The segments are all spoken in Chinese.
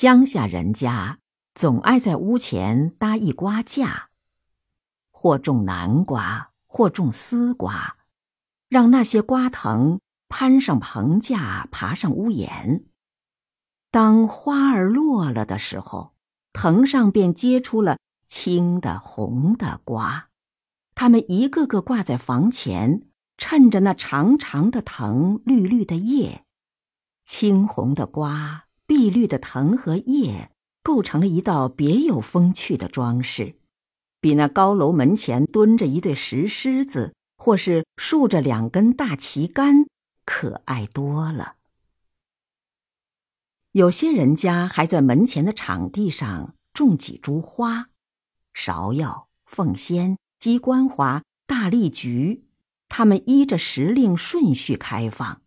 乡下人家总爱在屋前搭一瓜架，或种南瓜，或种丝瓜，让那些瓜藤攀上棚架，爬上屋檐。当花儿落了的时候，藤上便结出了青的、红的瓜，它们一个个挂在房前，衬着那长长的藤、绿绿的叶，青红的瓜。碧绿的藤和叶构成了一道别有风趣的装饰，比那高楼门前蹲着一对石狮子，或是竖着两根大旗杆可爱多了。有些人家还在门前的场地上种几株花：芍药、凤仙、鸡冠花、大丽菊，它们依着时令顺序开放，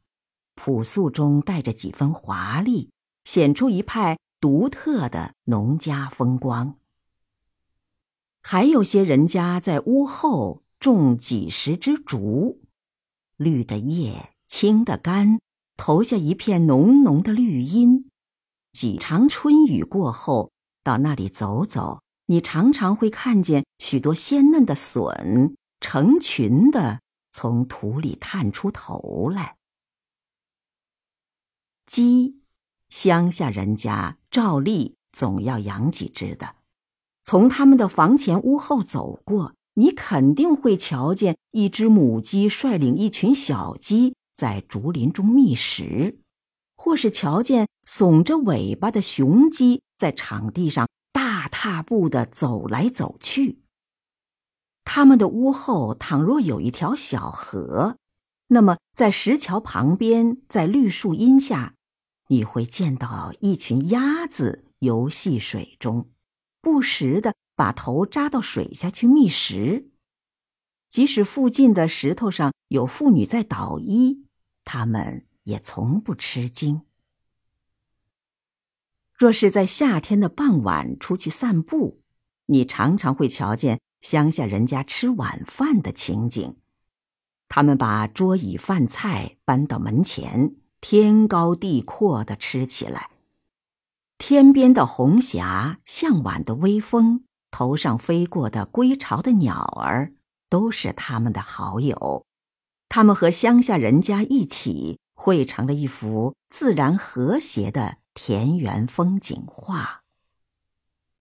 朴素中带着几分华丽。显出一派独特的农家风光。还有些人家在屋后种几十枝竹，绿的叶，青的干，投下一片浓浓的绿荫。几场春雨过后，到那里走走，你常常会看见许多鲜嫩的笋成群的从土里探出头来。鸡。乡下人家照例总要养几只的，从他们的房前屋后走过，你肯定会瞧见一只母鸡率领一群小鸡在竹林中觅食，或是瞧见耸着尾巴的雄鸡在场地上大踏步的走来走去。他们的屋后倘若有一条小河，那么在石桥旁边，在绿树荫下。你会见到一群鸭子游戏水中，不时的把头扎到水下去觅食。即使附近的石头上有妇女在捣衣，它们也从不吃惊。若是在夏天的傍晚出去散步，你常常会瞧见乡下人家吃晚饭的情景。他们把桌椅饭菜搬到门前。天高地阔的吃起来，天边的红霞，向晚的微风，头上飞过的归巢的鸟儿，都是他们的好友。他们和乡下人家一起，绘成了一幅自然和谐的田园风景画。